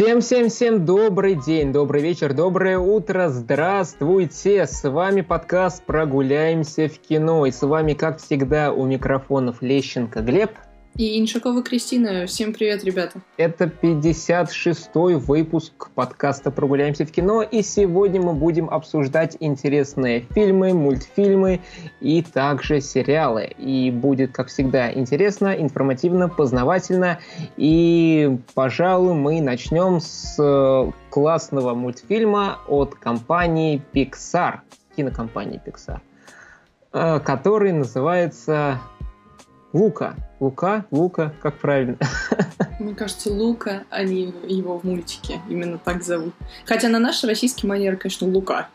Всем-всем-всем добрый день, добрый вечер, доброе утро, здравствуйте! С вами подкаст «Прогуляемся в кино» и с вами, как всегда, у микрофонов Лещенко Глеб – и Иншакова Кристина. Всем привет, ребята. Это 56-й выпуск подкаста «Прогуляемся в кино», и сегодня мы будем обсуждать интересные фильмы, мультфильмы и также сериалы. И будет, как всегда, интересно, информативно, познавательно. И, пожалуй, мы начнем с э, классного мультфильма от компании Pixar, кинокомпании Pixar, э, который называется Лука. Лука? Лука? Как правильно? Мне кажется, Лука, они его в мультике именно так зовут. Хотя на наш российский манер, конечно, Лука.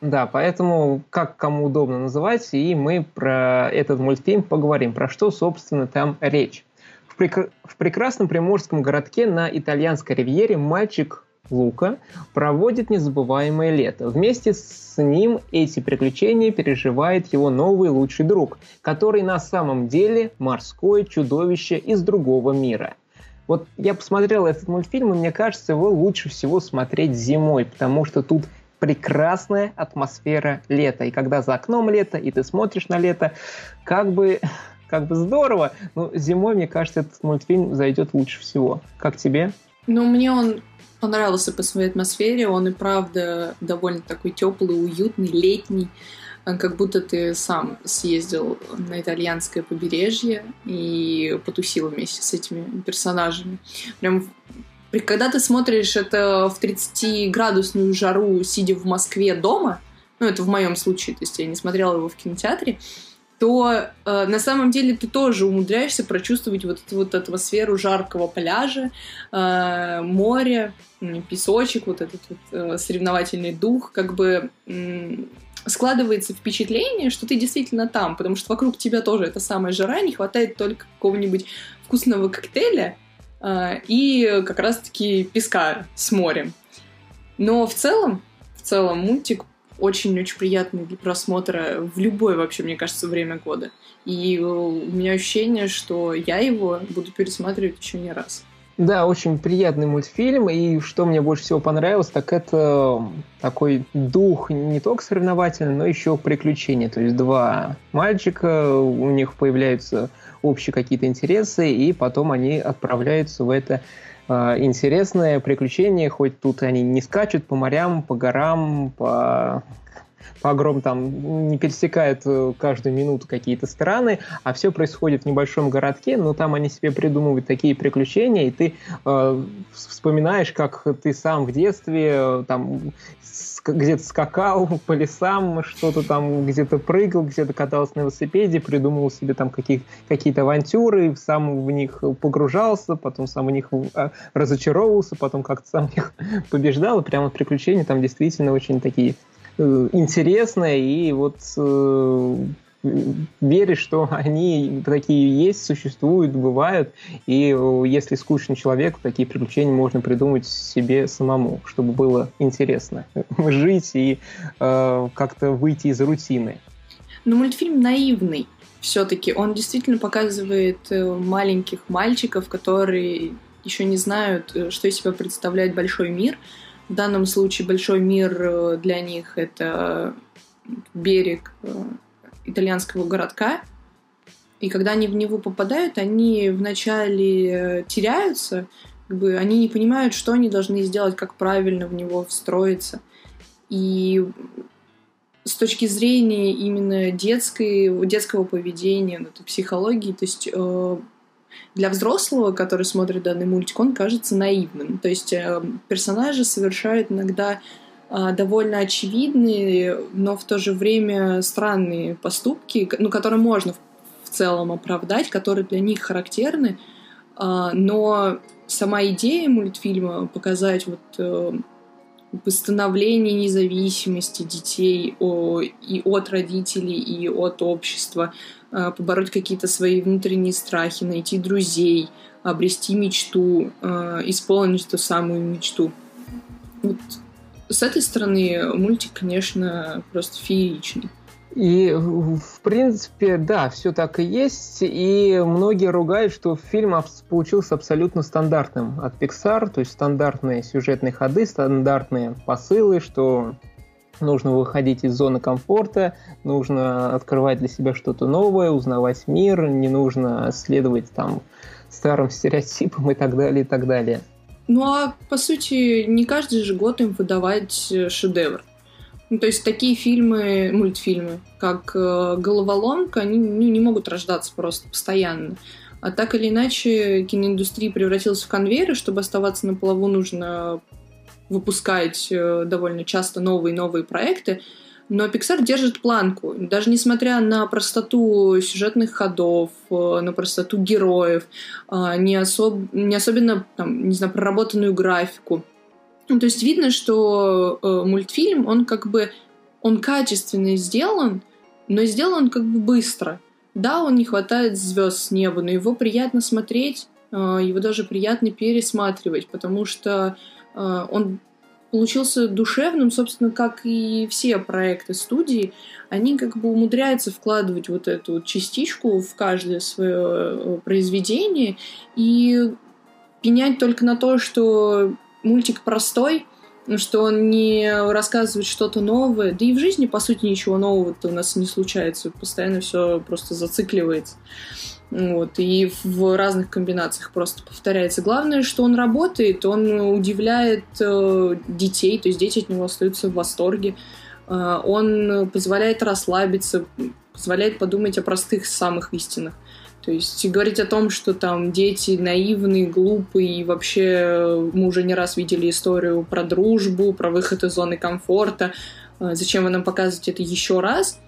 Да, поэтому как кому удобно называть, и мы про этот мультфильм поговорим, про что, собственно, там речь. В, прек... в прекрасном приморском городке на итальянской ривьере мальчик Лука проводит незабываемое лето. Вместе с ним эти приключения переживает его новый лучший друг, который на самом деле морское чудовище из другого мира. Вот я посмотрел этот мультфильм, и мне кажется, его лучше всего смотреть зимой, потому что тут прекрасная атмосфера лета. И когда за окном лето, и ты смотришь на лето, как бы, как бы здорово. Но зимой, мне кажется, этот мультфильм зайдет лучше всего. Как тебе? Ну, мне он понравился по своей атмосфере. Он и правда довольно такой теплый, уютный, летний. Э, как будто ты сам съездил на итальянское побережье и потусил вместе с этими персонажами. Прям когда ты смотришь это в 30-градусную жару, сидя в Москве дома, ну, это в моем случае, то есть я не смотрела его в кинотеатре, то э, на самом деле ты тоже умудряешься прочувствовать вот эту вот атмосферу жаркого пляжа, э, моря, песочек, вот этот вот э, соревновательный дух, как бы э, складывается впечатление, что ты действительно там, потому что вокруг тебя тоже эта самая жара, не хватает только какого-нибудь вкусного коктейля э, и как раз-таки песка с морем. Но в целом, в целом мультик очень-очень приятный для просмотра в любое вообще, мне кажется, время года. И у меня ощущение, что я его буду пересматривать еще не раз. Да, очень приятный мультфильм, и что мне больше всего понравилось, так это такой дух не только соревновательный, но еще приключения. То есть два мальчика, у них появляются общие какие-то интересы, и потом они отправляются в это э, интересное приключение, хоть тут они не скачут по морям, по горам, по по огром там не пересекают э, каждую минуту какие-то страны, а все происходит в небольшом городке, но там они себе придумывают такие приключения, и ты э, вспоминаешь, как ты сам в детстве э, там где-то скакал по лесам, что-то там где-то прыгал, где-то катался на велосипеде, придумывал себе там каких, какие-то авантюры, сам в них погружался, потом сам в них а, разочаровывался, потом как-то сам в них побеждал, и прямо приключения там действительно очень такие э, интересные, и вот э, веришь, что они такие есть, существуют, бывают, и э, если скучный человек, такие приключения можно придумать себе самому, чтобы было интересно жить и э, как-то выйти из рутины. Но мультфильм наивный все-таки. Он действительно показывает маленьких мальчиков, которые еще не знают, что из себя представляет большой мир. В данном случае большой мир для них — это берег итальянского городка, и когда они в него попадают, они вначале э, теряются, как бы они не понимают, что они должны сделать, как правильно в него встроиться. И с точки зрения именно детской, детского поведения, ну, психологии, то есть э, для взрослого, который смотрит данный мультик, он кажется наивным. То есть э, персонажи совершают иногда а, довольно очевидные, но в то же время странные поступки, ну, которые можно в целом оправдать, которые для них характерны, а, но сама идея мультфильма показать вот э, восстановление независимости детей и от родителей, и от общества, а, побороть какие-то свои внутренние страхи, найти друзей, обрести мечту, исполнить ту самую мечту. Вот с этой стороны мультик, конечно, просто фееричный. И, в принципе, да, все так и есть. И многие ругают, что фильм получился абсолютно стандартным от Pixar, то есть стандартные сюжетные ходы, стандартные посылы, что нужно выходить из зоны комфорта, нужно открывать для себя что-то новое, узнавать мир, не нужно следовать там старым стереотипам и так далее, и так далее. Ну а по сути, не каждый же год им выдавать э, шедевр. Ну, то есть такие фильмы, мультфильмы, как э, «Головоломка», они ну, не могут рождаться просто постоянно. А так или иначе, киноиндустрия превратилась в конвейер, и чтобы оставаться на плаву, нужно выпускать э, довольно часто новые и новые проекты. Но Pixar держит планку. Даже несмотря на простоту сюжетных ходов, э, на простоту героев, э, не, особ... не особенно, там, не знаю, проработанную графику. Ну, то есть видно, что э, мультфильм, он как бы, он качественно сделан, но сделан как бы быстро. Да, он не хватает звезд с неба, но его приятно смотреть, э, его даже приятно пересматривать, потому что э, он получился душевным, собственно, как и все проекты студии. Они как бы умудряются вкладывать вот эту частичку в каждое свое э, произведение и пенять только на то, что мультик простой, что он не рассказывает что-то новое. Да и в жизни, по сути, ничего нового-то у нас не случается. Постоянно все просто зацикливается. Вот, и в разных комбинациях просто повторяется. Главное, что он работает, он удивляет э, детей, то есть дети от него остаются в восторге. Э, он позволяет расслабиться, позволяет подумать о простых самых истинах. То есть говорить о том, что там дети наивные, глупые, и вообще э, мы уже не раз видели историю про дружбу, про выход из зоны комфорта, э, зачем вы нам показываете это еще раз?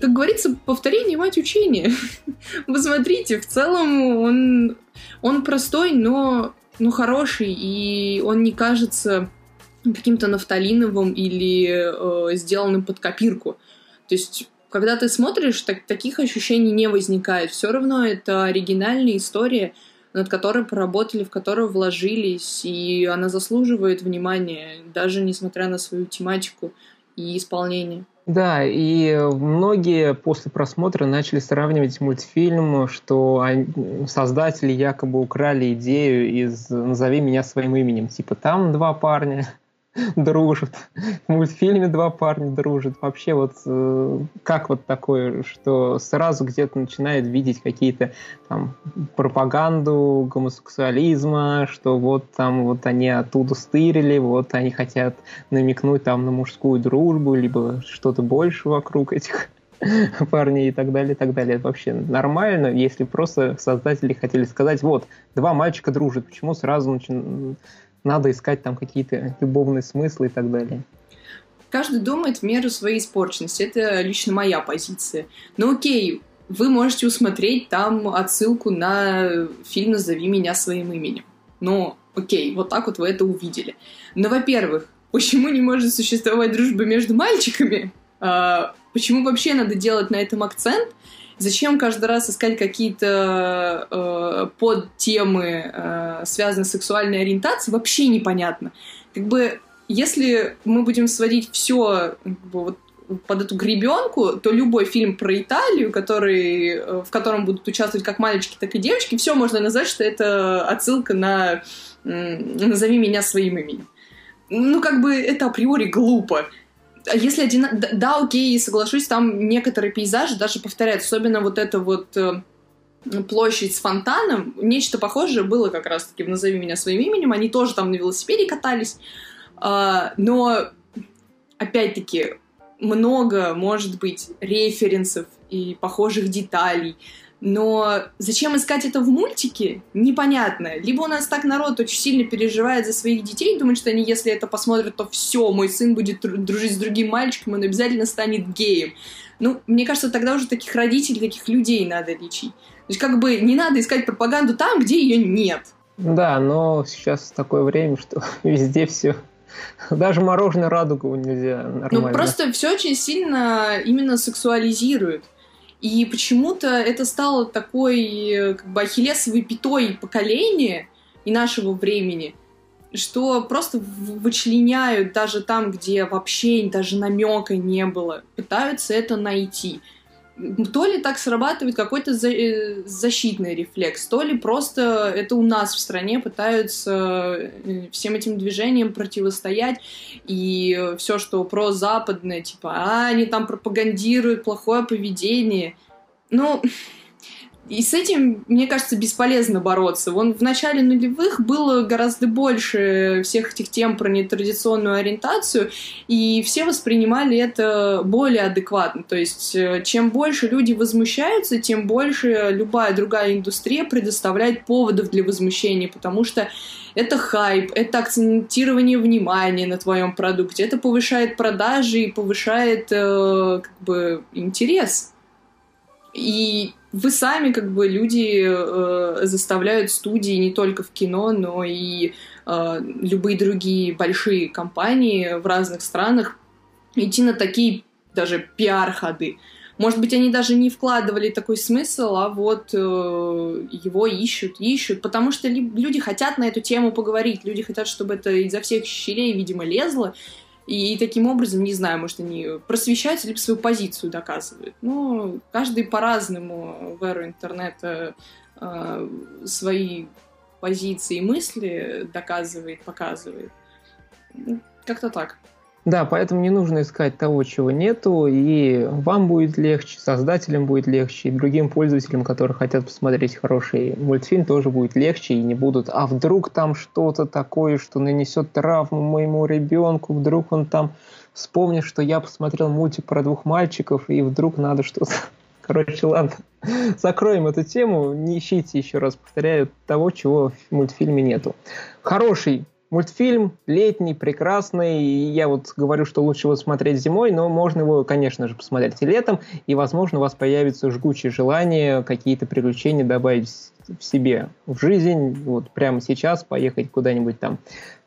Как говорится, повторение мать учения. Вы смотрите, в целом он, он простой, но, но хороший, и он не кажется каким-то нафталиновым или э, сделанным под копирку. То есть когда ты смотришь, так, таких ощущений не возникает. Все равно это оригинальная история, над которой поработали, в которую вложились, и она заслуживает внимания, даже несмотря на свою тематику и исполнение. Да, и многие после просмотра начали сравнивать мультфильм, что создатели якобы украли идею из «Назови меня своим именем». Типа там два парня, дружат. В мультфильме два парня дружат. Вообще вот э, как вот такое, что сразу где-то начинает видеть какие-то там пропаганду гомосексуализма, что вот там вот они оттуда стырили, вот они хотят намекнуть там на мужскую дружбу, либо что-то больше вокруг этих парней и так далее, и так далее. Это вообще нормально, если просто создатели хотели сказать, вот, два мальчика дружат, почему сразу начинают надо искать там какие-то любовные смыслы и так далее. Каждый думает в меру своей испорченности. Это лично моя позиция. Но окей, вы можете усмотреть там отсылку на фильм «Назови меня своим именем». Ну, окей, вот так вот вы это увидели. Но, во-первых, почему не может существовать дружба между мальчиками? А, почему вообще надо делать на этом акцент? Зачем каждый раз искать какие-то э, подтемы, э, связанные с сексуальной ориентацией, вообще непонятно. Как бы, если мы будем сводить все вот, под эту гребенку, то любой фильм про Италию, который, э, в котором будут участвовать как мальчики, так и девочки, все можно назвать, что это отсылка на «Назови меня своим именем». Ну, как бы это априори глупо. Если один... Да, окей, соглашусь, там некоторые пейзажи даже повторяют, особенно вот это вот э, площадь с фонтаном, нечто похожее было как раз-таки в «Назови меня своим именем», они тоже там на велосипеде катались, а, но, опять-таки, много, может быть, референсов и похожих деталей, но зачем искать это в мультике, непонятно. Либо у нас так народ очень сильно переживает за своих детей, думает, что они, если это посмотрят, то все, мой сын будет дружить с другим мальчиком, он обязательно станет геем. Ну, мне кажется, тогда уже таких родителей, таких людей надо лечить. То есть как бы не надо искать пропаганду там, где ее нет. Да, но сейчас такое время, что везде все даже мороженое радугу нельзя ну, нормально. Ну, просто все очень сильно именно сексуализирует. И почему-то это стало такой как бы ахиллесовой пятой поколения и нашего времени. что просто вычленяют даже там, где вообще даже намека не было, пытаются это найти. То ли так срабатывает какой-то э, защитный рефлекс, то ли просто это у нас в стране пытаются э, всем этим движениям противостоять, и все, что про западное, типа, а, они там пропагандируют плохое поведение. Ну, и с этим, мне кажется, бесполезно бороться. Вон в начале нулевых было гораздо больше всех этих тем про нетрадиционную ориентацию, и все воспринимали это более адекватно. То есть, э, чем больше люди возмущаются, тем больше любая другая индустрия предоставляет поводов для возмущения, потому что это хайп, это акцентирование внимания на твоем продукте, это повышает продажи и повышает э, как бы интерес. И вы сами, как бы, люди э, заставляют студии не только в кино, но и э, любые другие большие компании в разных странах идти на такие даже пиар-ходы. Может быть, они даже не вкладывали такой смысл, а вот э, его ищут, ищут, потому что люди хотят на эту тему поговорить, люди хотят, чтобы это изо всех щелей, видимо, лезло, и таким образом, не знаю, может, они просвещаются, либо свою позицию доказывают. Ну, каждый по-разному в эру интернета э, свои позиции и мысли доказывает, показывает. Ну, как-то так. Да, поэтому не нужно искать того, чего нету, и вам будет легче, создателям будет легче, и другим пользователям, которые хотят посмотреть хороший мультфильм, тоже будет легче, и не будут, а вдруг там что-то такое, что нанесет травму моему ребенку, вдруг он там вспомнит, что я посмотрел мультик про двух мальчиков, и вдруг надо что-то... Короче, ладно, закроем эту тему, не ищите, еще раз повторяю, того, чего в мультфильме нету. Хороший Мультфильм летний, прекрасный. Я вот говорю, что лучше его смотреть зимой, но можно его, конечно же, посмотреть и летом. И, возможно, у вас появится жгучее желание какие-то приключения добавить в себе в жизнь, вот прямо сейчас поехать куда-нибудь там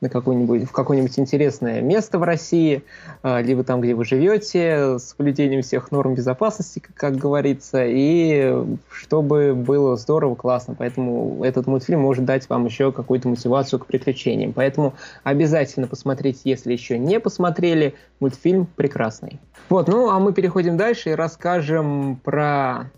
на какое-нибудь, в какое-нибудь интересное место в России, а, либо там, где вы живете, с соблюдением всех норм безопасности, как говорится, и чтобы было здорово, классно. Поэтому этот мультфильм может дать вам еще какую-то мотивацию к приключениям. Поэтому обязательно посмотрите, если еще не посмотрели, мультфильм прекрасный. Вот, ну а мы переходим дальше и расскажем про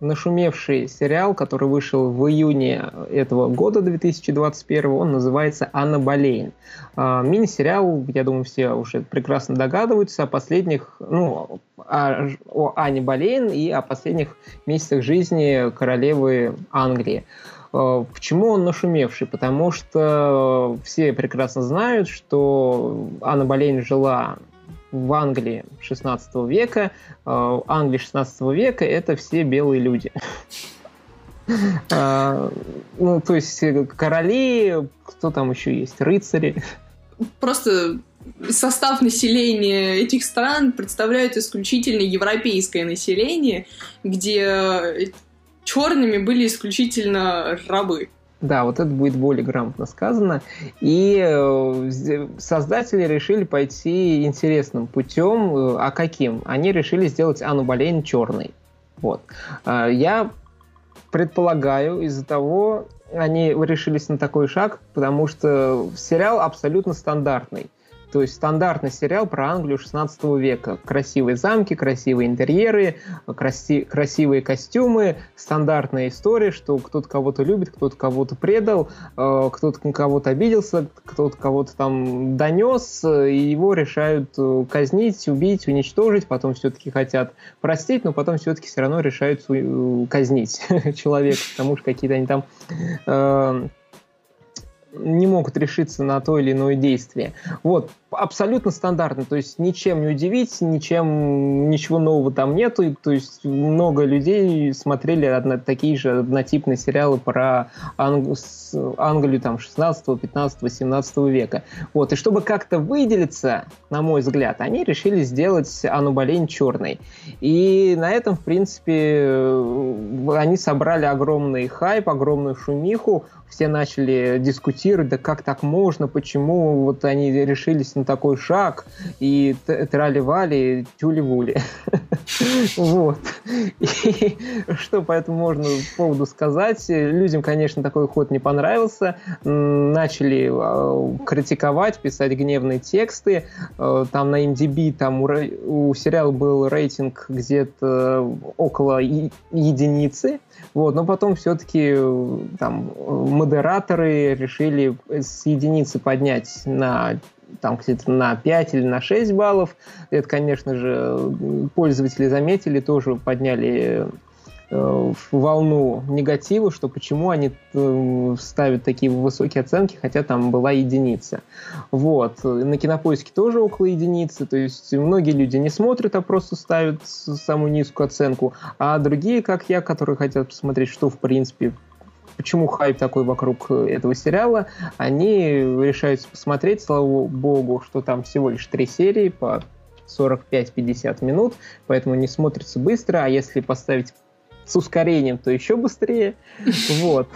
нашумевший сериал, который вышел в июне этого года, 2021, он называется «Анна Болейн». А, мини-сериал, я думаю, все уже прекрасно догадываются о последних, ну, о, о Ане Болейн и о последних месяцах жизни королевы Англии. А, почему он нашумевший? Потому что все прекрасно знают, что Анна Болейн жила в Англии 16 века. Э, Англия 16 века – это все белые люди. А, ну, то есть э, короли, кто там еще есть, рыцари. Просто состав населения этих стран представляют исключительно европейское население, где черными были исключительно рабы. Да, вот это будет более грамотно сказано. И э, создатели решили пойти интересным путем. Э, а каким? Они решили сделать Анну Болейн черной. Вот. А, я предполагаю, из-за того, они решились на такой шаг, потому что сериал абсолютно стандартный. То есть стандартный сериал про Англию 16 века. Красивые замки, красивые интерьеры, краси красивые костюмы, стандартная история, что кто-то кого-то любит, кто-то кого-то предал, э, кто-то кого-то обиделся, кто-то кого-то там донес, и его решают э, казнить, убить, уничтожить, потом все-таки хотят простить, но потом все-таки все равно решают э, казнить человека, потому что какие-то они там не могут решиться на то или иное действие. Вот, абсолютно стандартно, то есть ничем не удивить, ничем, ничего нового там нету, то есть много людей смотрели одно, такие же однотипные сериалы про Анг... Англию там 16, 15, 17 века. Вот, и чтобы как-то выделиться, на мой взгляд, они решили сделать Анну Болейн черной. И на этом, в принципе, они собрали огромный хайп, огромную шумиху, все начали дискутировать, да как так можно, почему вот они решились на такой шаг, и трали-вали, тюли-вули. Вот. И что по этому можно по поводу сказать? Людям, конечно, такой ход не понравился. Начали э, критиковать, писать гневные тексты. Э, там на MDB там у, у сериала был рейтинг где-то около единицы. Вот, но потом все-таки там модераторы решили с единицы поднять на там где-то на 5 или на 6 баллов. Это, конечно же, пользователи заметили, тоже подняли э, волну негатива, что почему они э, ставят такие высокие оценки, хотя там была единица. Вот. На кинопоиске тоже около единицы, то есть многие люди не смотрят, а просто ставят самую низкую оценку, а другие, как я, которые хотят посмотреть, что в принципе почему хайп такой вокруг э, этого сериала, они решают посмотреть, слава богу, что там всего лишь три серии по 45-50 минут, поэтому не смотрится быстро, а если поставить с ускорением, то еще быстрее. Вот.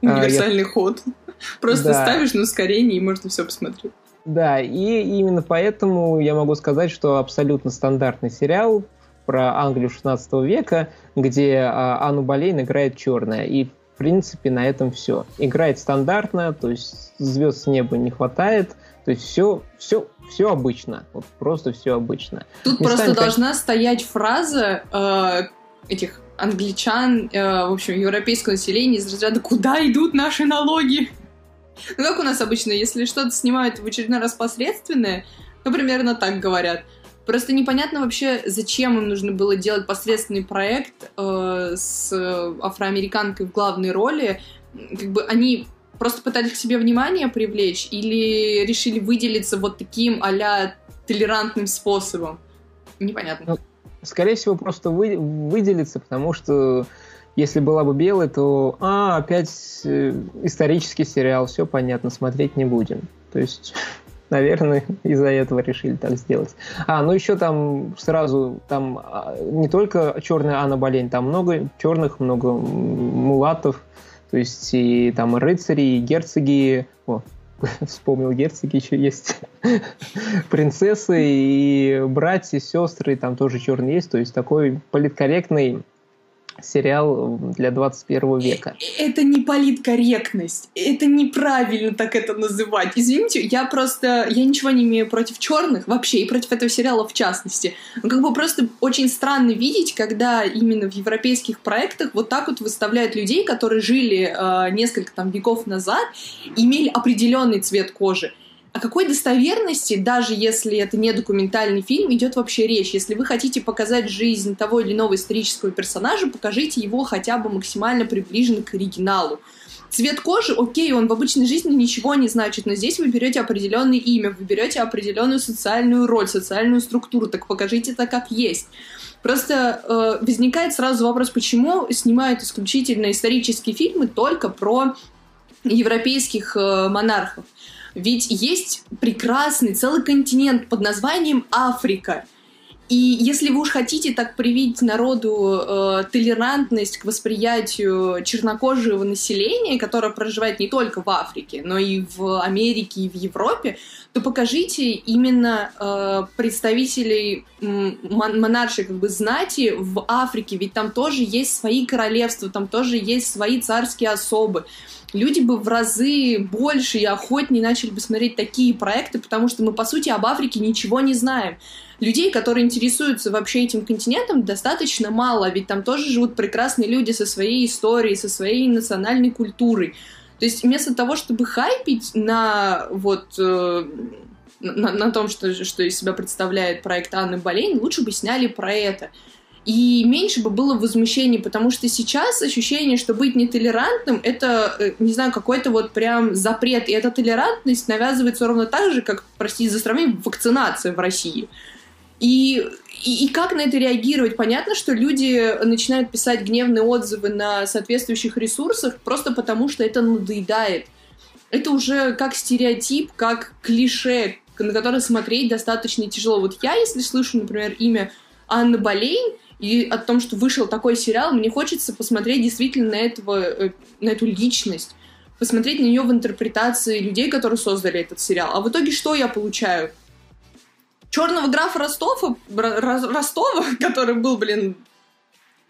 Универсальный ход. Просто ставишь на ускорение, и можно все посмотреть. Да, и именно поэтому я могу сказать, что абсолютно стандартный сериал про Англию 16 века, где а, Анну Болейн играет черная. И в принципе, на этом все. Играет стандартно, то есть звезд с неба не хватает, то есть все, все, все обычно, вот просто все обычно. Тут Местами просто должна стоять фраза э, этих англичан, э, в общем, европейского населения из разряда «Куда идут наши налоги?» Ну, как у нас обычно, если что-то снимают в очередной раз посредственное, то примерно так говорят – Просто непонятно вообще, зачем им нужно было делать посредственный проект э, с афроамериканкой в главной роли. Как бы они просто пытались к себе внимание привлечь или решили выделиться вот таким а толерантным способом? Непонятно. Скорее всего, просто вы, выделиться, потому что если была бы белая, то а, опять э, исторический сериал, все понятно, смотреть не будем. То есть наверное, из-за этого решили так сделать. А, ну еще там сразу, там а, не только черная Анна Болейн, там много черных, много мулатов, то есть и там рыцари, и герцоги, о, вспомнил, герцоги еще есть, принцессы и братья, сестры, там тоже черные есть, то есть такой политкорректный сериал для 21 века. Это не политкорректность. Это неправильно так это называть. Извините, я просто... Я ничего не имею против черных вообще, и против этого сериала в частности. Но как бы просто очень странно видеть, когда именно в европейских проектах вот так вот выставляют людей, которые жили э, несколько там веков назад, имели определенный цвет кожи о какой достоверности, даже если это не документальный фильм, идет вообще речь? Если вы хотите показать жизнь того или иного исторического персонажа, покажите его хотя бы максимально приближенно к оригиналу. Цвет кожи, окей, он в обычной жизни ничего не значит, но здесь вы берете определенное имя, вы берете определенную социальную роль, социальную структуру, так покажите это как есть. Просто э, возникает сразу вопрос, почему снимают исключительно исторические фильмы только про европейских э, монархов. Ведь есть прекрасный целый континент под названием Африка. И если вы уж хотите так привить народу э, толерантность к восприятию чернокожего населения, которое проживает не только в Африке, но и в Америке и в Европе, то покажите именно э, представителей монаршей как бы знати в Африке, ведь там тоже есть свои королевства, там тоже есть свои царские особы люди бы в разы больше и охотнее начали бы смотреть такие проекты, потому что мы, по сути, об Африке ничего не знаем. Людей, которые интересуются вообще этим континентом, достаточно мало, ведь там тоже живут прекрасные люди со своей историей, со своей национальной культурой. То есть вместо того, чтобы хайпить на вот э, на, на том, что, что из себя представляет проект Анны Болейн, лучше бы сняли про это и меньше бы было возмущений, потому что сейчас ощущение, что быть нетолерантным — это, э, не знаю, какой-то вот прям запрет, и эта толерантность навязывается ровно так же, как, простите за сравнение, вакцинация в России. И, и, и как на это реагировать? Понятно, что люди начинают писать гневные отзывы на соответствующих ресурсах просто потому, что это надоедает. Это уже как стереотип, как клише, на которое смотреть достаточно тяжело. Вот я, если слышу, например, имя Анны Болейн, и о том, что вышел такой сериал, мне хочется посмотреть действительно на, этого, э, на эту личность, посмотреть на нее в интерпретации людей, которые создали этот сериал. А в итоге что я получаю? Черного графа Ростова, Ростова, который был, блин,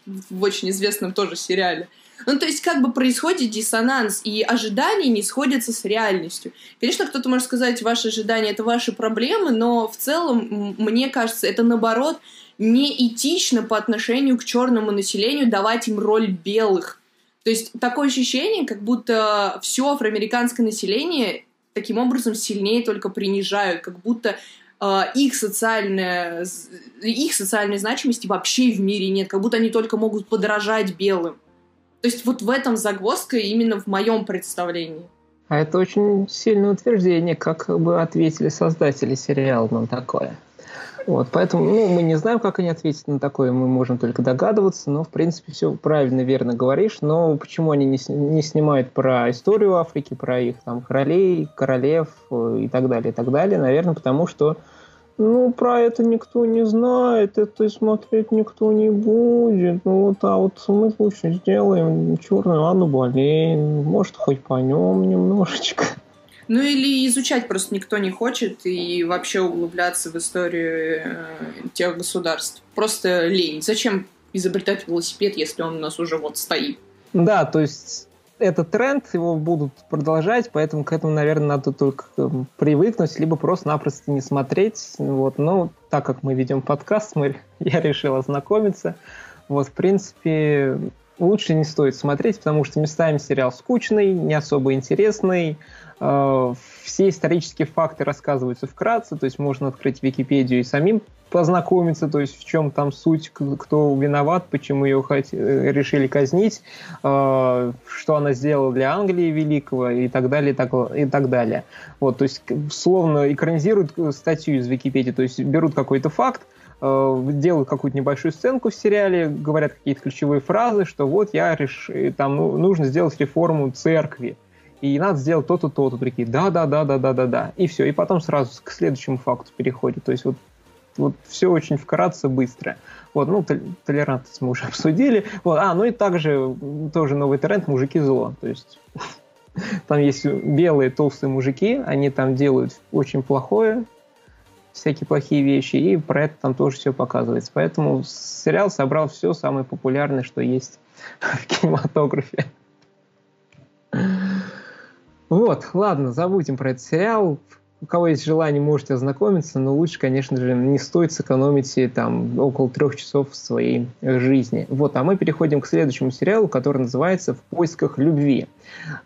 в очень известном тоже сериале. Ну, то есть, как бы происходит диссонанс, и ожидания не сходятся с реальностью. Конечно, кто-то может сказать, ваши ожидания — это ваши проблемы, но в целом, мне кажется, это, наоборот, неэтично по отношению к черному населению давать им роль белых. То есть, такое ощущение, как будто все афроамериканское население таким образом сильнее только принижают, как будто э, их социальная их социальной значимости вообще в мире нет, как будто они только могут подражать белым. То есть вот в этом загвоздка именно в моем представлении. А это очень сильное утверждение, как бы ответили создатели сериала на такое. Вот, поэтому ну, мы не знаем, как они ответят на такое, мы можем только догадываться, но в принципе все правильно, верно говоришь. Но почему они не, не снимают про историю Африки, про их там королей, королев э, и так далее, и так далее? Наверное, потому что ну, про это никто не знает, это смотреть никто не будет. Ну, вот, а вот мы лучше сделаем черную Анну Болейн, может, хоть по нем немножечко. Ну, или изучать просто никто не хочет и вообще углубляться в историю э, тех государств. Просто лень. Зачем изобретать велосипед, если он у нас уже вот стоит? Да, то есть этот тренд, его будут продолжать, поэтому к этому, наверное, надо только эм, привыкнуть, либо просто-напросто не смотреть. Вот. Но так как мы ведем подкаст, мы, я решил ознакомиться. Вот, в принципе, лучше не стоит смотреть, потому что местами сериал скучный, не особо интересный, все исторические факты рассказываются вкратце, то есть можно открыть Википедию и самим познакомиться, то есть в чем там суть, кто виноват, почему ее э, решили казнить, э, что она сделала для Англии великого и так далее, и так, и так далее. Вот, то есть словно экранизируют статью из Википедии, то есть берут какой-то факт, делают какую-то небольшую сценку в сериале, говорят какие-то ключевые фразы, что вот я решил, там ну, нужно сделать реформу церкви и надо сделать то-то, то-то. Такие, да-да-да-да-да-да-да. И все. И потом сразу к следующему факту переходит. То есть вот вот все очень вкратце, быстро. Вот, ну, толерантность мы уже обсудили. Вот, а, ну и также тоже новый тренд «Мужики зло». То есть там есть белые толстые мужики, они там делают очень плохое, всякие плохие вещи, и про это там тоже все показывается. Поэтому сериал собрал все самое популярное, что есть в кинематографе. Вот, ладно, забудем про этот сериал. У кого есть желание, можете ознакомиться, но лучше, конечно же, не стоит сэкономить там около трех часов своей жизни. Вот, а мы переходим к следующему сериалу, который называется «В поисках любви».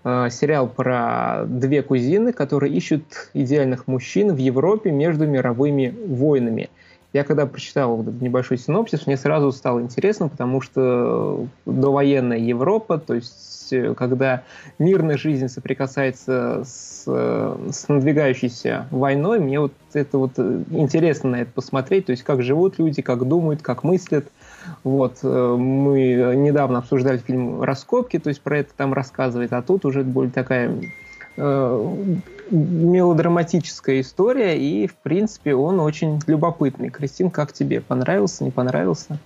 Э, сериал про две кузины, которые ищут идеальных мужчин в Европе между мировыми войнами. Я когда прочитал небольшой синопсис, мне сразу стало интересно, потому что довоенная Европа, то есть э, когда мирная жизнь соприкасается с, э, с надвигающейся войной, мне вот это вот э, интересно на это посмотреть, то есть как живут люди, как думают, как мыслят. Вот, мы недавно обсуждали фильм «Раскопки», то есть про это там рассказывает, а тут уже более такая мелодраматическая история, и, в принципе, он очень любопытный. Кристин, как тебе? Понравился, не понравился?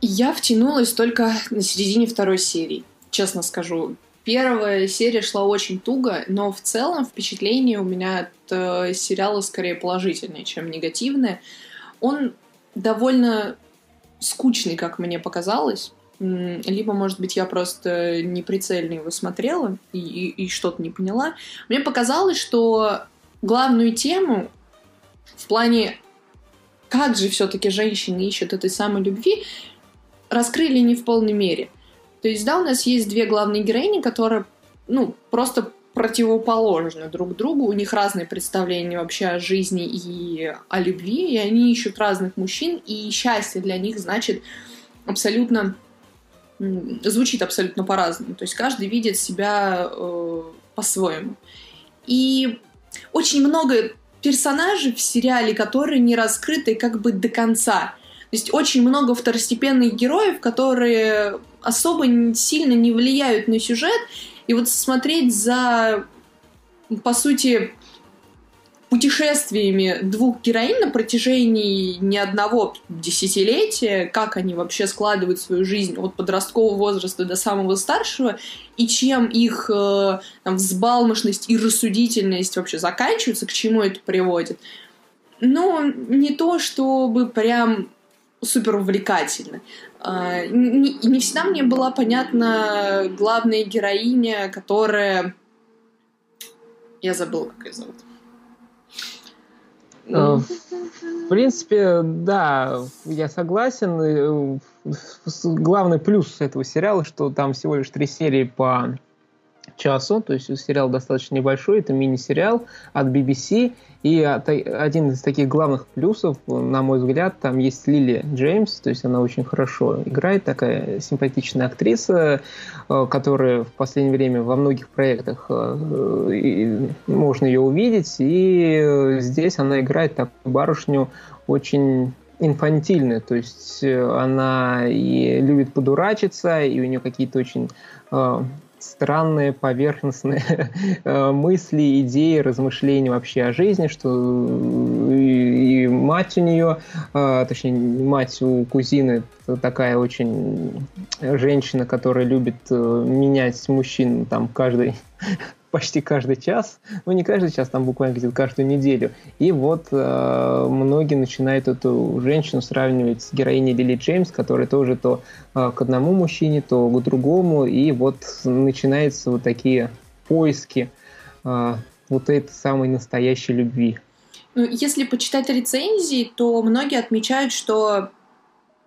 Я втянулась только на середине второй серии честно скажу. Первая серия шла очень туго, но в целом впечатление у меня от э, сериала скорее положительное, чем негативное. Он довольно скучный, как мне показалось. Либо, может быть, я просто неприцельно его смотрела и, и, и что-то не поняла. Мне показалось, что главную тему в плане как же все-таки женщины ищут этой самой любви, раскрыли не в полной мере. То есть, да, у нас есть две главные героини, которые, ну, просто противоположны друг другу, у них разные представления вообще о жизни и о любви, и они ищут разных мужчин, и счастье для них значит абсолютно звучит абсолютно по-разному. То есть каждый видит себя э, по-своему. И очень много персонажей в сериале, которые не раскрыты как бы до конца. То есть очень много второстепенных героев, которые особо сильно не влияют на сюжет. И вот смотреть за, по сути, путешествиями двух героинь на протяжении не одного десятилетия, как они вообще складывают свою жизнь от подросткового возраста до самого старшего, и чем их э, там, взбалмошность и рассудительность вообще заканчиваются, к чему это приводит. Ну, не то, чтобы прям супер увлекательно. А, не, не всегда мне была понятна главная героиня, которая... Я забыла, как ее зовут. Э, в принципе, да, я согласен. Э, главный плюс этого сериала, что там всего лишь три серии по часу, то есть сериал достаточно небольшой, это мини-сериал от BBC, и один из таких главных плюсов, на мой взгляд, там есть Лили Джеймс, то есть она очень хорошо играет, такая симпатичная актриса, э, которая в последнее время во многих проектах э, можно ее увидеть, и здесь она играет такую барышню очень инфантильную, то есть она и любит подурачиться, и у нее какие-то очень э, странные поверхностные э, мысли, идеи, размышления вообще о жизни, что э, и, и мать у нее, э, точнее, мать у кузины такая очень женщина, которая любит менять мужчин там каждый почти каждый час, ну не каждый час, там буквально где-то каждую неделю. И вот э, многие начинают эту женщину сравнивать с героиней Лили Джеймс, которая тоже то э, к одному мужчине, то к другому, и вот начинаются вот такие поиски э, вот этой самой настоящей любви. Ну, если почитать рецензии, то многие отмечают, что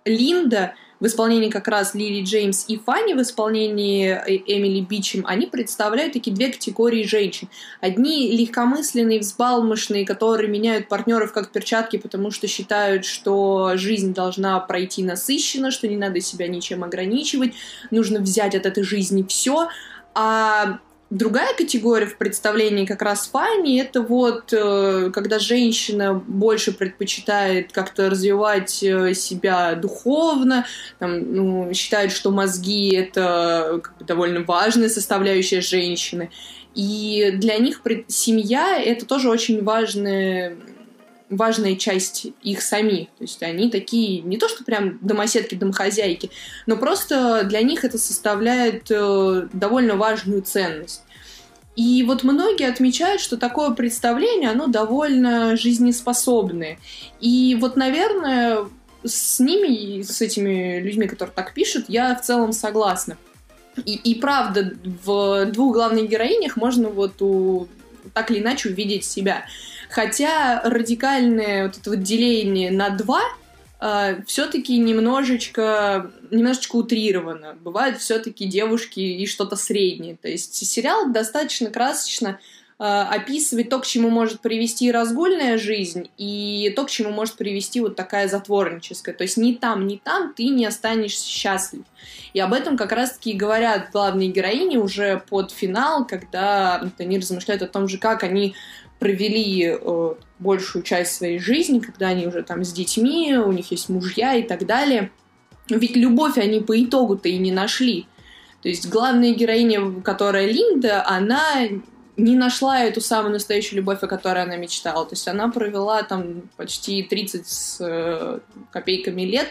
Линда в исполнении как раз Лили Джеймс и Фанни в исполнении э, Эмили Бичем, они представляют такие две категории женщин. Одни легкомысленные, взбалмошные, которые меняют партнеров как перчатки, потому что считают, что жизнь должна пройти насыщенно, что не надо себя ничем ограничивать, нужно взять от этой жизни все. А Другая категория в представлении как раз Фанни — это вот э, когда женщина больше предпочитает как-то развивать э, себя духовно, там, ну, считает, что мозги — это бы, довольно важная составляющая женщины. И для них семья — это тоже очень важная важная часть их самих. То есть они такие, не то что прям домоседки, домохозяйки, но просто для них это составляет э, довольно важную ценность. И вот многие отмечают, что такое представление, оно довольно жизнеспособное. И вот, наверное, с ними, с этими людьми, которые так пишут, я в целом согласна. И, и правда, в двух главных героинях можно вот у, так или иначе увидеть себя. Хотя радикальное вот это вот деление на два э, все-таки немножечко, немножечко утрировано. Бывают все-таки девушки и что-то среднее. То есть сериал достаточно красочно э, описывает то, к чему может привести разгульная жизнь, и то, к чему может привести вот такая затворническая. То есть ни там, ни там ты не останешься счастлив. И об этом как раз-таки говорят главные героини уже под финал, когда они размышляют о том же, как они провели э, большую часть своей жизни, когда они уже там с детьми, у них есть мужья и так далее. Ведь любовь они по итогу-то и не нашли. То есть главная героиня, которая Линда, она не нашла эту самую настоящую любовь, о которой она мечтала. То есть она провела там почти 30 с э, копейками лет,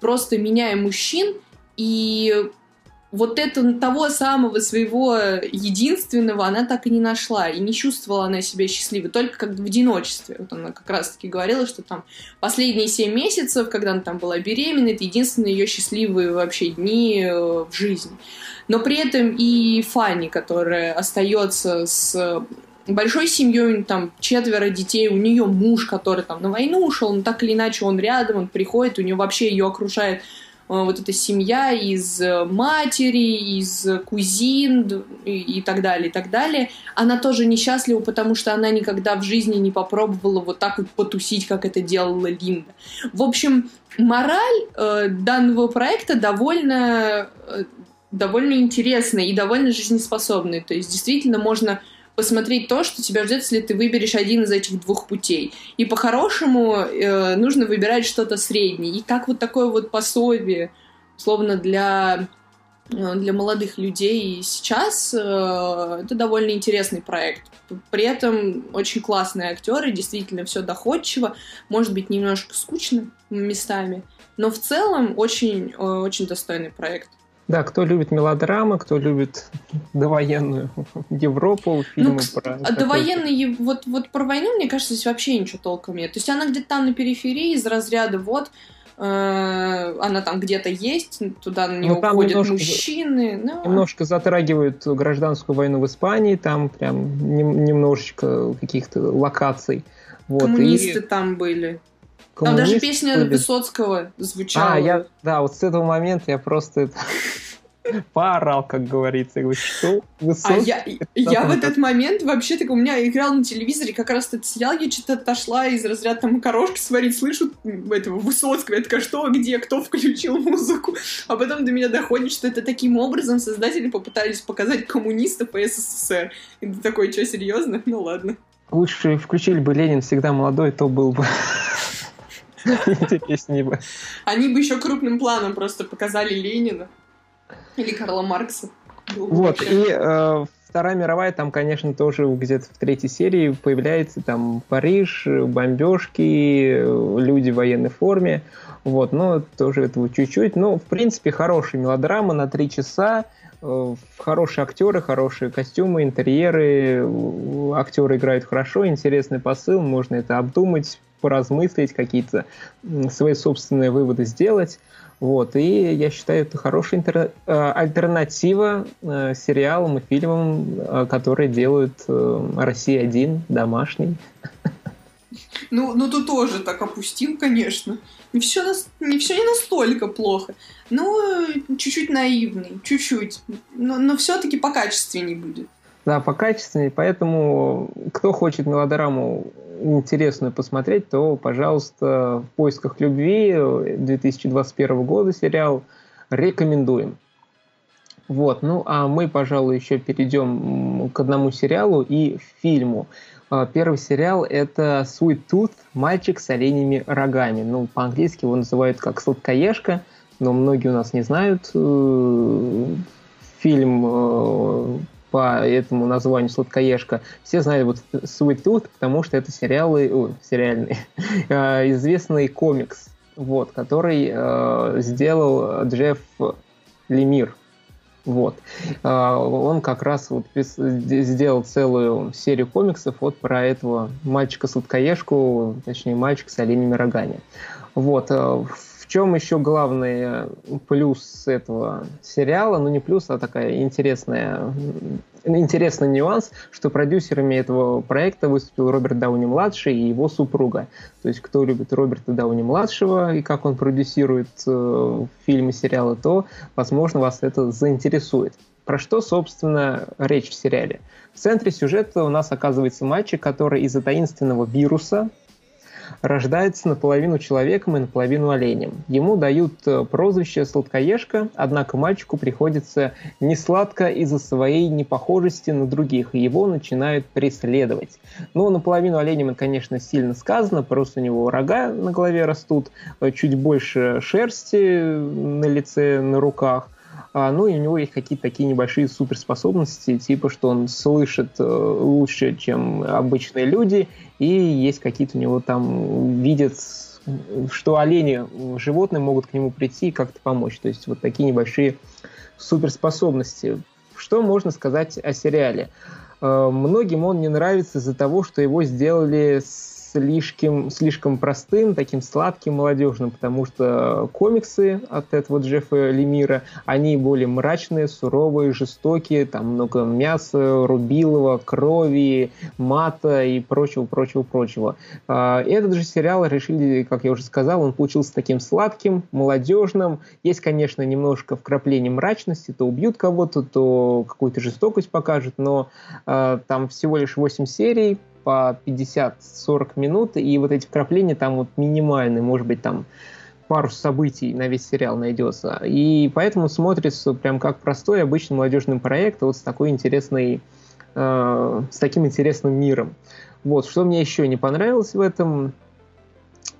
просто меняя мужчин, и вот это того самого своего единственного она так и не нашла, и не чувствовала она себя счастливой, только как в одиночестве. Вот она как раз-таки говорила, что там последние семь месяцев, когда она там была беременна, это единственные ее счастливые вообще дни э, в жизни. Но при этом и Фанни, которая остается с большой семьей, там четверо детей, у нее муж, который там на войну ушел, но так или иначе он рядом, он приходит, у нее вообще ее окружает вот эта семья из э, матери, из кузин и, и так далее, и так далее, она тоже несчастлива, потому что она никогда в жизни не попробовала вот так вот потусить, как это делала Линда. В общем, мораль э, данного проекта довольно, э, довольно интересная и довольно жизнеспособная. То есть действительно можно посмотреть то, что тебя ждет, если ты выберешь один из этих двух путей. И по-хорошему э, нужно выбирать что-то среднее. И как вот такое вот пособие, словно для э, для молодых людей сейчас э, это довольно интересный проект. При этом очень классные актеры, действительно все доходчиво, может быть немножко скучно местами, но в целом очень, э, очень достойный проект. Да, кто любит мелодрамы, кто любит довоенную Европу, фильмы ну, про... А довоенные, вот, вот про войну, мне кажется, здесь вообще ничего толком нет. То есть она где-то там на периферии, из разряда вот э, она там где-то есть, туда на нее уходят немножко, мужчины. Но... Немножко затрагивают гражданскую войну в Испании, там прям немножечко каких-то локаций. Вот, Коммунисты и... там были. Там даже песня были... Высоцкого звучала. А, я, да, вот с этого момента я просто поорал, как говорится. Я говорю, что? А я, я в этот момент вообще так у меня играл на телевизоре как раз этот сериал, я что-то отошла из разряда там макарошки сварить, слышу этого Высоцкого, я такая, что, где, кто включил музыку? А потом до меня доходит, что это таким образом создатели попытались показать коммунистов по СССР. И ты такой, что, серьезно? Ну ладно. Лучше включили бы Ленин всегда молодой, то был бы интереснее бы. Они бы еще крупным планом просто показали Ленина. Или Карла Маркса. Вот, и э, Вторая мировая, там, конечно, тоже где-то в третьей серии появляется там Париж, бомбежки, люди в военной форме. Вот, но тоже этого чуть-чуть. Но, в принципе, хорошая мелодрама на три часа. Э, хорошие актеры, хорошие костюмы, интерьеры. Актеры играют хорошо, интересный посыл, можно это обдумать, поразмыслить, какие-то свои собственные выводы сделать. Вот, и я считаю, это хорошая интер... Э, альтернатива э, сериалам и фильмам, э, которые делают «Россия-1» домашний. Ну, ну, ты тоже так опустил, конечно. Не все, не все не настолько плохо. Ну, чуть-чуть наивный, чуть-чуть. Но, но все-таки покачественнее будет. Да, покачественнее, поэтому кто хочет мелодраму интересную посмотреть, то, пожалуйста, «В поисках любви» 2021 года сериал рекомендуем. Вот, ну а мы, пожалуй, еще перейдем к одному сериалу и фильму. А, первый сериал это Sweet Tooth «Мальчик с оленями рогами». Ну, по-английски его называют как «Сладкоежка», но многие у нас не знают. Э, фильм э, по этому названию «Сладкоежка». Все знают вот Sweet Tooth, потому что это сериалы, о, сериальный, э, известный комикс, вот, который э, сделал Джефф Лемир. Вот. Э, он как раз вот сделал целую серию комиксов вот про этого мальчика-сладкоежку, точнее, мальчика с оленями рогами. Вот. Э, в чем еще главный плюс этого сериала? Ну, не плюс, а такая интересная, интересный нюанс, что продюсерами этого проекта выступил Роберт Дауни-младший и его супруга. То есть, кто любит Роберта Дауни-младшего и как он продюсирует э, фильмы, сериалы, то, возможно, вас это заинтересует. Про что, собственно, речь в сериале? В центре сюжета у нас оказывается мальчик, который из-за таинственного вируса, рождается наполовину человеком и наполовину оленем. Ему дают э, прозвище «сладкоежка», однако мальчику приходится не сладко из-за своей непохожести на других, и его начинают преследовать. Но наполовину оленем это, конечно, сильно сказано, просто у него рога на голове растут, э, чуть больше шерсти на лице, на руках, ну и у него есть какие-то такие небольшие суперспособности, типа что он слышит э, лучше, чем обычные люди, и есть какие-то у него там видят что олени, животные могут к нему прийти и как-то помочь. То есть вот такие небольшие суперспособности. Что можно сказать о сериале? Э, многим он не нравится из-за того, что его сделали с слишком, слишком простым, таким сладким, молодежным, потому что комиксы от этого Джеффа Лемира, они более мрачные, суровые, жестокие, там много мяса, рубилова, крови, мата и прочего, прочего, прочего. А, этот же сериал решили, как я уже сказал, он получился таким сладким, молодежным. Есть, конечно, немножко вкрапление мрачности, то убьют кого-то, то какую-то жестокость покажут, но э, там всего лишь 8 серий, по 50-40 минут, и вот эти вкрапления там вот минимальные, может быть, там пару событий на весь сериал найдется. И поэтому смотрится прям как простой обычный молодежный проект, вот с такой интересной, э, с таким интересным миром. Вот, что мне еще не понравилось в этом,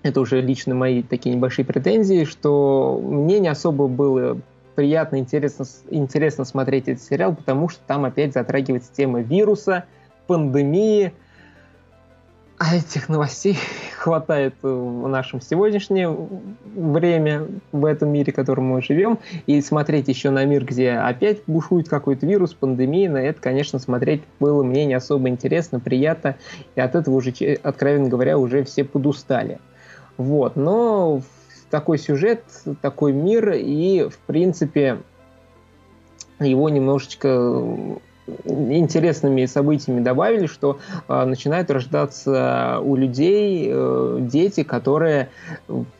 это уже лично мои такие небольшие претензии, что мне не особо было приятно, интересно, интересно смотреть этот сериал, потому что там опять затрагивается тема вируса, пандемии, а этих новостей хватает в нашем сегодняшнее время, в этом мире, в котором мы живем. И смотреть еще на мир, где опять бушует какой-то вирус, пандемия, на это, конечно, смотреть было мне не особо интересно, приятно. И от этого уже, откровенно говоря, уже все подустали. Вот. Но такой сюжет, такой мир, и, в принципе, его немножечко интересными событиями добавили, что э, начинают рождаться у людей э, дети, которые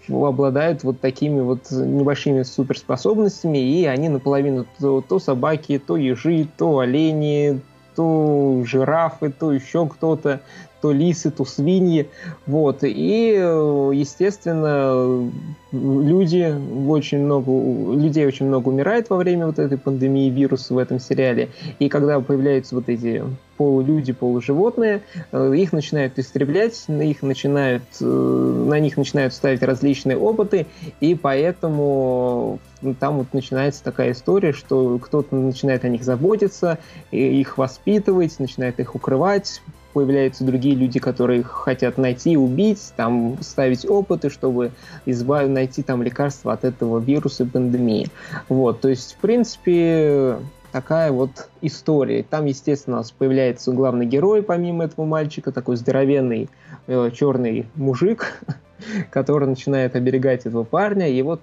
обладают вот такими вот небольшими суперспособностями, и они наполовину то, то собаки, то ежи, то олени, то жирафы, то еще кто-то то лисы, то свиньи. Вот. И, естественно, люди очень много, людей очень много умирает во время вот этой пандемии вируса в этом сериале. И когда появляются вот эти полулюди, полуживотные, э, их начинают истреблять, их начинают, э, на них начинают ставить различные опыты, и поэтому там вот начинается такая история, что кто-то начинает о них заботиться, их воспитывать, начинает их укрывать, появляются другие люди, которые хотят найти, убить, там, ставить опыты, чтобы избав... найти там лекарство от этого вируса пандемии. Вот, то есть, в принципе, такая вот история. Там, естественно, у нас появляется главный герой, помимо этого мальчика, такой здоровенный э, черный мужик, который начинает оберегать этого парня, и вот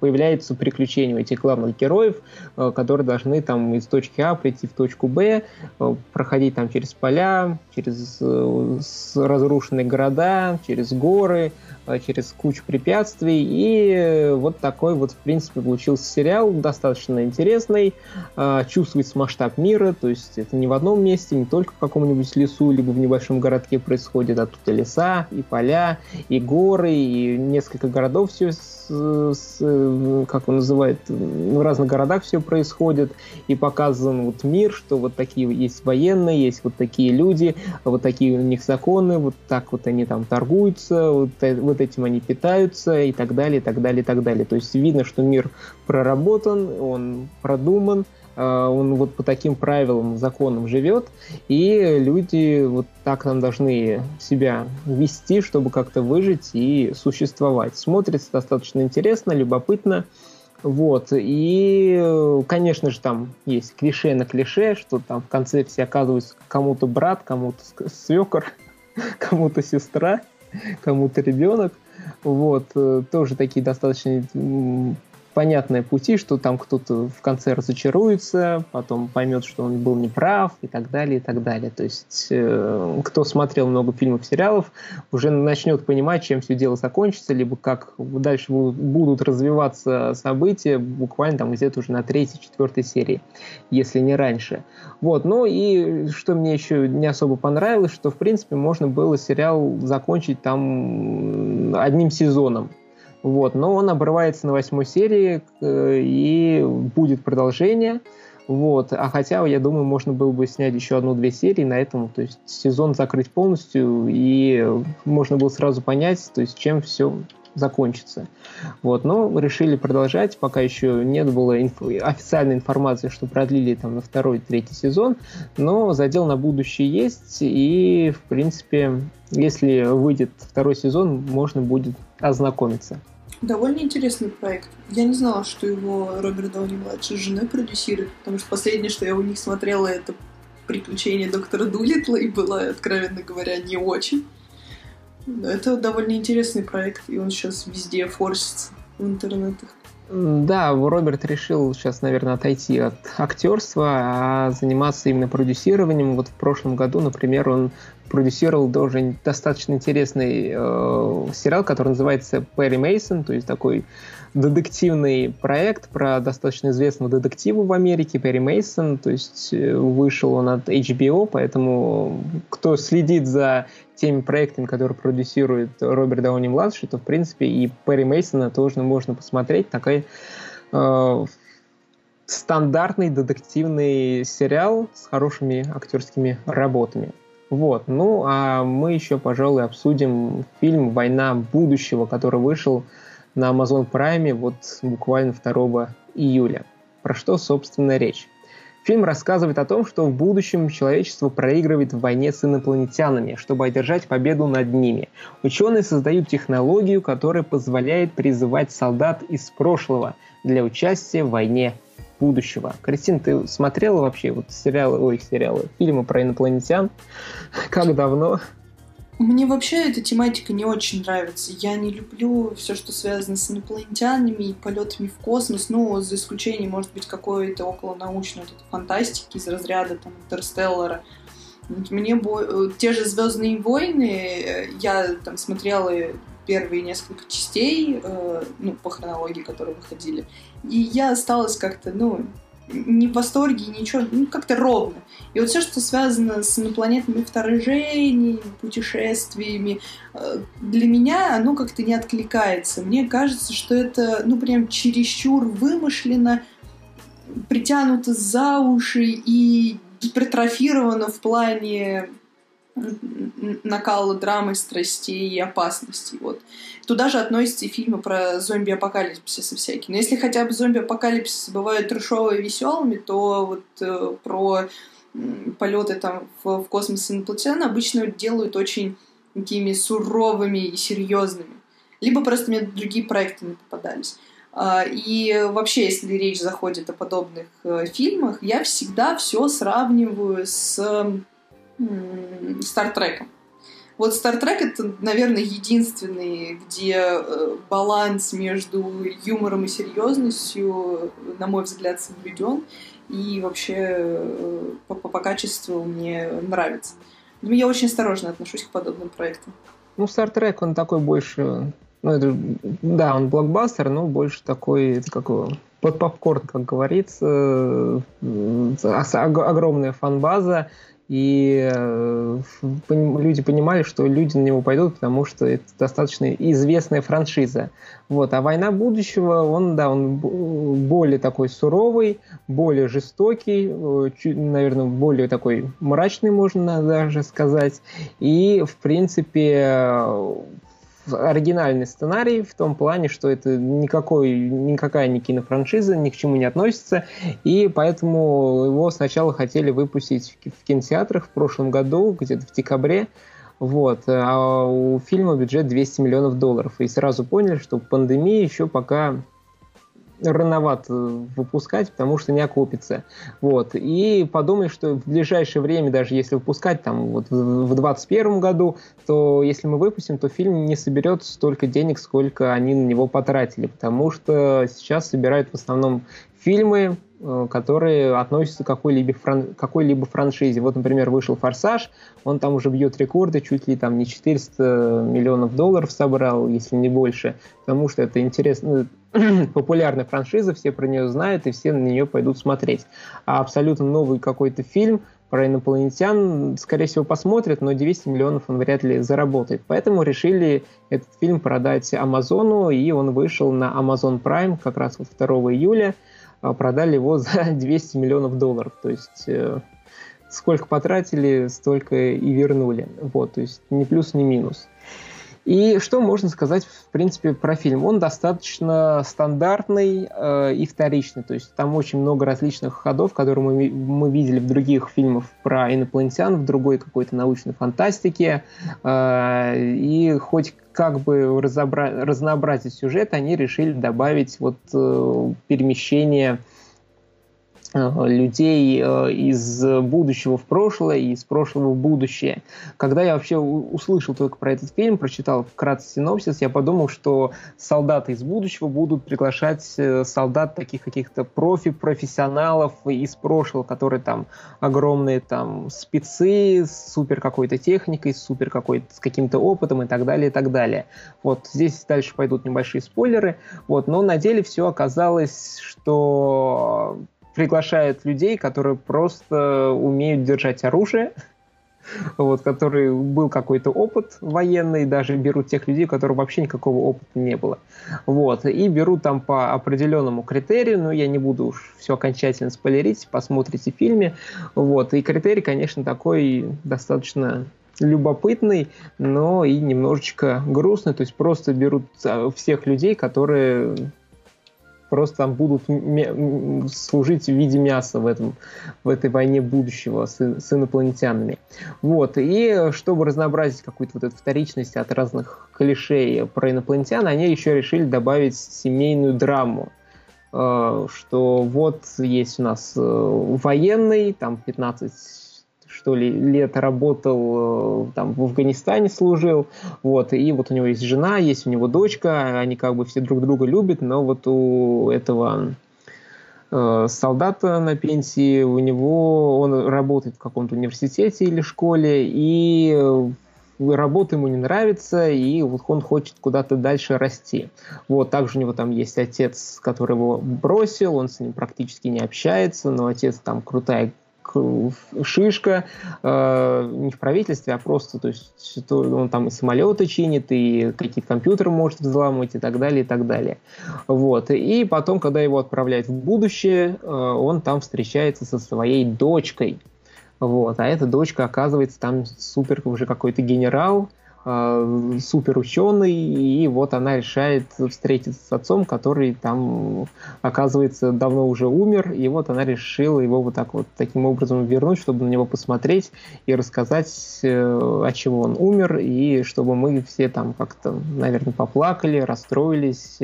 появляются приключения у этих главных героев, э, которые должны там из точки А прийти в точку Б, э, проходить там через поля, через э, разрушенные города, через горы, через кучу препятствий. И вот такой вот, в принципе, получился сериал, достаточно интересный, чувствуется масштаб мира, то есть это не в одном месте, не только в каком-нибудь лесу, либо в небольшом городке происходит, а тут и леса, и поля, и горы, и несколько городов все с, с, как он называет, в разных городах все происходит, и показан вот мир, что вот такие есть военные, есть вот такие люди, вот такие у них законы, вот так вот они там торгуются, вот, э, вот этим они питаются, и так далее, и так далее, и так далее. То есть видно, что мир проработан, он продуман, а, он вот по таким правилам, законам живет, и люди вот так нам должны себя вести, чтобы как-то выжить и существовать. Смотрится достаточно интересно, любопытно. Вот, и, конечно же, там есть клише на клише, что там в конце все оказываются кому-то брат, кому-то свекор, кому-то сестра, кому-то ребенок. Вот, э, тоже такие достаточно понятные пути, что там кто-то в конце разочаруется, потом поймет, что он был неправ и так далее, и так далее. То есть э, кто смотрел много фильмов, сериалов, уже начнет понимать, чем все дело закончится, либо как дальше будут развиваться события буквально там где-то уже на третьей, четвертой серии, если не раньше. Вот, ну и что мне еще не особо понравилось, что в принципе можно было сериал закончить там одним сезоном. Вот, но он обрывается на восьмой серии, э, и будет продолжение. Вот. А хотя, я думаю, можно было бы снять еще одну-две серии на этом, то есть сезон закрыть полностью, и можно было сразу понять, то есть чем все закончится. Вот, но решили продолжать, пока еще нет было инф... официальной информации, что продлили там на второй, третий сезон, но задел на будущее есть, и, в принципе, если выйдет второй сезон, можно будет ознакомиться. Довольно интересный проект. Я не знала, что его Роберт Дауни младший с женой продюсирует, потому что последнее, что я у них смотрела, это приключения доктора Дулитла, и было, откровенно говоря, не очень. Но это довольно интересный проект, и он сейчас везде форсится в интернетах. Да, Роберт решил сейчас, наверное, отойти от актерства, а заниматься именно продюсированием. Вот в прошлом году, например, он продюсировал тоже достаточно интересный э, сериал, который называется Перри Мейсон, то есть такой детективный проект про достаточно известного детектива в Америке, Перри Мейсон, то есть э, вышел он от HBO, поэтому кто следит за теми проектами, которые продюсирует Роберт Дауни-младший, то, в принципе, и Перри Мейсона тоже можно посмотреть. Такой э, стандартный детективный сериал с хорошими актерскими работами. Вот. Ну, а мы еще, пожалуй, обсудим фильм «Война будущего», который вышел на Amazon Prime вот буквально 2 июля. Про что, собственно, речь? Фильм рассказывает о том, что в будущем человечество проигрывает в войне с инопланетянами, чтобы одержать победу над ними. Ученые создают технологию, которая позволяет призывать солдат из прошлого для участия в войне будущего. Кристин, ты смотрела вообще вот сериалы, ой, сериалы, фильмы про инопланетян? Как давно? Мне вообще эта тематика не очень нравится. Я не люблю все, что связано с инопланетянами и полетами в космос, ну, за исключением, может быть, какой-то околонаучной вот фантастики из разряда там Интерстеллара. Мне бо... Э, те же Звездные войны, э, я там смотрела первые несколько частей, э, ну, по хронологии, которые выходили, и я осталась как-то, ну, не в восторге, ничего, ну, как-то ровно. И вот все, что связано с инопланетными вторжениями, путешествиями, э, для меня оно как-то не откликается. Мне кажется, что это, ну, прям чересчур вымышленно, притянуто за уши и гипертрофировано в плане накала драмы, страстей и опасностей. Вот. Туда же относятся и фильмы про зомби-апокалипсисы всякие. Но если хотя бы зомби-апокалипсисы бывают трешовые и веселыми, то вот э, про полеты там в, в космос инопланетян обычно делают очень такими суровыми и серьезными. Либо просто мне другие проекты не попадались. А, и вообще, если речь заходит о подобных э, фильмах, я всегда все сравниваю с Стартреком. Вот Стартрек это, наверное, единственный, где э, баланс между юмором и серьезностью, на мой взгляд, соблюден. И вообще э, по, по качеству мне нравится. Но я очень осторожно отношусь к подобным проектам. Ну, Стартрек, он такой больше... Ну, это, да, он блокбастер, но больше такой, это как под попкорн, как говорится, э, огромная фан-база, и э, люди понимали, что люди на него пойдут, потому что это достаточно известная франшиза. Вот. А «Война будущего», он, да, он более такой суровый, более жестокий, э, чуть, наверное, более такой мрачный, можно даже сказать. И, в принципе, оригинальный сценарий в том плане, что это никакой, никакая не кинофраншиза, ни к чему не относится, и поэтому его сначала хотели выпустить в кинотеатрах в прошлом году, где-то в декабре, вот. А у фильма бюджет 200 миллионов долларов. И сразу поняли, что пандемия еще пока рановато выпускать, потому что не окупится. Вот. И подумали, что в ближайшее время, даже если выпускать там вот в 2021 году, то если мы выпустим, то фильм не соберет столько денег, сколько они на него потратили, потому что сейчас собирают в основном фильмы, которые относятся к какой-либо, фран... какой-либо франшизе. Вот, например, вышел «Форсаж», он там уже бьет рекорды, чуть ли там не 400 миллионов долларов собрал, если не больше, потому что это интересно, популярная франшиза, все про нее знают, и все на нее пойдут смотреть. А абсолютно новый какой-то фильм про инопланетян, скорее всего, посмотрят, но 200 миллионов он вряд ли заработает. Поэтому решили этот фильм продать Амазону, и он вышел на Amazon Prime как раз вот 2 июля. А продали его за 200 миллионов долларов. То есть э, сколько потратили, столько и вернули. Вот, то есть ни плюс, ни минус. И что можно сказать, в принципе, про фильм? Он достаточно стандартный э, и вторичный. То есть там очень много различных ходов, которые мы, мы видели в других фильмах про инопланетян, в другой какой-то научной фантастике. Э, и хоть как бы разобра... разнообразить сюжет, они решили добавить вот э, перемещение людей э, из будущего в прошлое и из прошлого в будущее. Когда я вообще услышал только про этот фильм, прочитал вкратце синопсис, я подумал, что солдаты из будущего будут приглашать э, солдат таких каких-то профи, профессионалов из прошлого, которые там огромные там спецы с супер какой-то техникой, с супер какой-то с каким-то опытом и так далее, и так далее. Вот здесь дальше пойдут небольшие спойлеры, вот, но на деле все оказалось, что приглашают людей, которые просто умеют держать оружие, вот, который был какой-то опыт военный, даже берут тех людей, у которых вообще никакого опыта не было. Вот, и берут там по определенному критерию, но я не буду уж все окончательно спойлерить, посмотрите в фильме. Вот, и критерий, конечно, такой достаточно любопытный, но и немножечко грустный, то есть просто берут а, всех людей, которые просто там будут служить в виде мяса в, этом, в этой войне будущего с, с инопланетянами. Вот. И чтобы разнообразить какую-то вот эту вторичность от разных клишей про инопланетян, они еще решили добавить семейную драму э, что вот есть у нас э, военный, там 15 что ли, лет работал, э, там, в Афганистане служил, вот, и вот у него есть жена, есть у него дочка, они как бы все друг друга любят, но вот у этого э, солдата на пенсии, у него, он работает в каком-то университете или школе, и работа ему не нравится, и вот он хочет куда-то дальше расти. Вот, также у него там есть отец, который его бросил, он с ним практически не общается, но отец там крутая шишка, э, не в правительстве, а просто, то есть он там и самолеты чинит, и какие-то компьютеры может взламывать, и так далее, и так далее. Вот. И потом, когда его отправляют в будущее, э, он там встречается со своей дочкой. Вот. А эта дочка, оказывается, там супер уже какой-то генерал, э, супер ученый, и вот она решает встретиться с отцом, который там, оказывается, давно уже умер, и вот она решила его вот так вот таким образом вернуть, чтобы на него посмотреть и рассказать, э, от чего он умер, и чтобы мы все там как-то, наверное, поплакали, расстроились,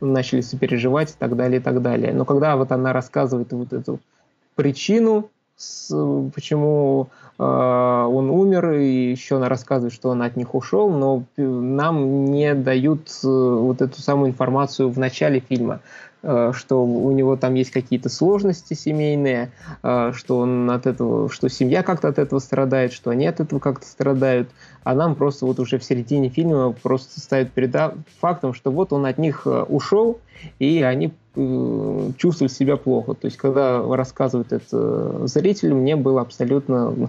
начали сопереживать и так далее, и так далее. Но когда вот она рассказывает вот эту причину, с, почему э, он умер, и еще она рассказывает, что он от них ушел, но нам не дают э, вот эту самую информацию в начале фильма. Э, что у него там есть какие-то сложности семейные, э, что он от этого, что семья как-то от этого страдает, что они от этого как-то страдают, а нам просто вот уже в середине фильма просто ставят перед фактом, что вот он от них э, ушел, и они чувствуют себя плохо. То есть, когда рассказывают это зрителю, мне было абсолютно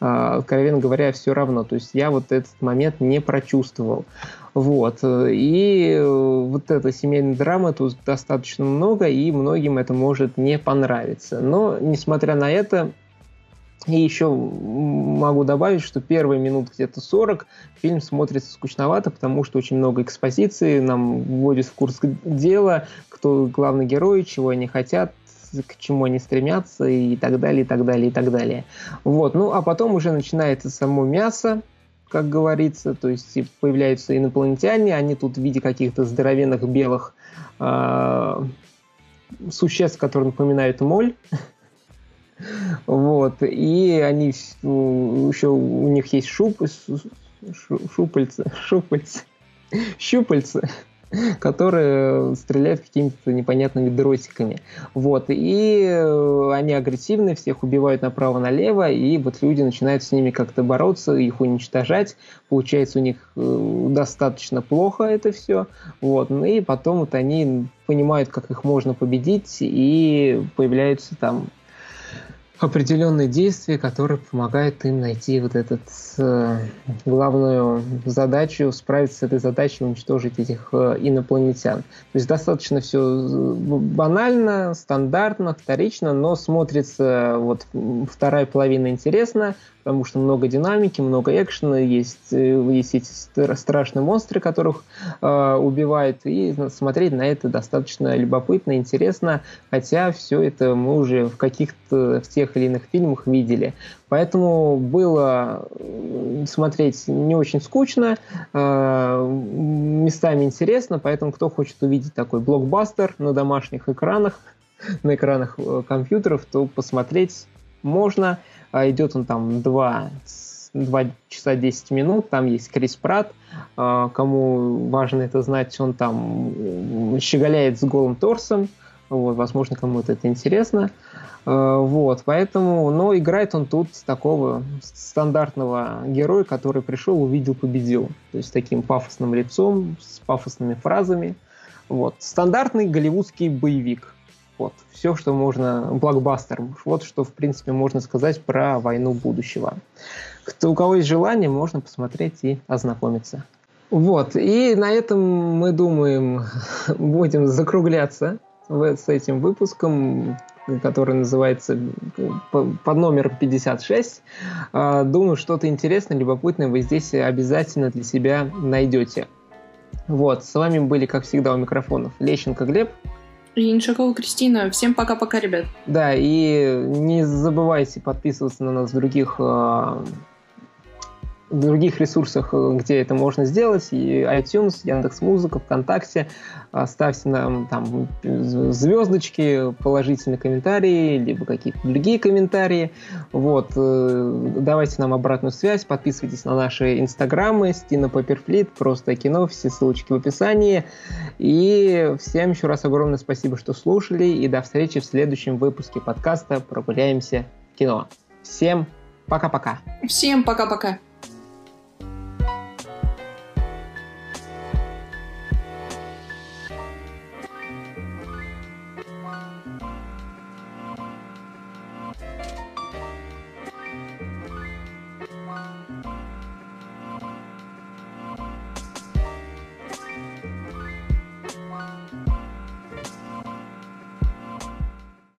откровенно говоря, все равно. То есть я вот этот момент не прочувствовал. Вот. И э, вот эта семейная драма тут достаточно много, и многим это может не понравиться. Но, несмотря на это, и еще могу добавить, что первые минут где-то 40 фильм смотрится скучновато, потому что очень много экспозиции, нам вводят в курс дела, кто главный герой, чего они хотят, к чему они стремятся и так далее, и так далее, и так далее. Вот. Ну, а потом уже начинается само мясо, как говорится, то есть появляются инопланетяне, они тут в виде каких-то здоровенных белых э, существ, которые напоминают моль. Вот, и они еще у них есть шуп, шупальцы, шупальцы, щупальцы, которые стреляют какими-то непонятными дросиками. Вот. И э, они агрессивны, всех убивают направо-налево, и вот люди начинают с ними как-то бороться, их уничтожать. Получается у них э, достаточно плохо это все. Вот. Ну и потом вот они понимают, как их можно победить, и появляются там определенные действия, которые помогают им найти вот эту э, главную задачу, справиться с этой задачей, уничтожить этих э, инопланетян. То есть достаточно все э, банально, стандартно, вторично, но смотрится вот вторая половина интересно, потому что много динамики, много экшена, есть, э, есть эти страшные монстры, которых э, убивают, и смотреть на это достаточно любопытно, интересно, хотя все это мы уже в каких-то в тех или иных фильмах видели. Поэтому было смотреть не очень скучно, э, местами интересно, поэтому кто хочет увидеть такой блокбастер на домашних экранах, на экранах э, компьютеров, то посмотреть можно. А идет он там 2, 2 часа 10 минут, там есть Крис Пратт, а, кому важно это знать, он там щеголяет с голым торсом, вот, возможно, кому-то это интересно. А, вот, поэтому, но играет он тут такого стандартного героя, который пришел, увидел, победил. То есть таким пафосным лицом, с пафосными фразами. Вот. Стандартный голливудский боевик. Вот. Все, что можно... Блокбастер. Вот что, в принципе, можно сказать про «Войну будущего». Кто, у кого есть желание, можно посмотреть и ознакомиться. Вот. И на этом мы думаем, будем закругляться с этим выпуском, который называется под номером 56. А, думаю, что-то интересное, любопытное вы здесь обязательно для себя найдете. Вот, с вами были, как всегда, у микрофонов Лещенко Глеб. И Иншакова Кристина. Всем пока-пока, ребят. Да, и не забывайте подписываться на нас в других э, других ресурсах, э, где это можно сделать, и iTunes, Яндекс.Музыка, ВКонтакте. Ставьте нам там звездочки, положительные комментарии, либо какие-то другие комментарии. Вот. Э, давайте нам обратную связь, подписывайтесь на наши инстаграмы, Стина Паперфлит, просто кино, все ссылочки в описании. И всем еще раз огромное спасибо, что слушали, и до встречи в следующем выпуске подкаста «Прогуляемся кино». Всем пока-пока. Всем пока-пока.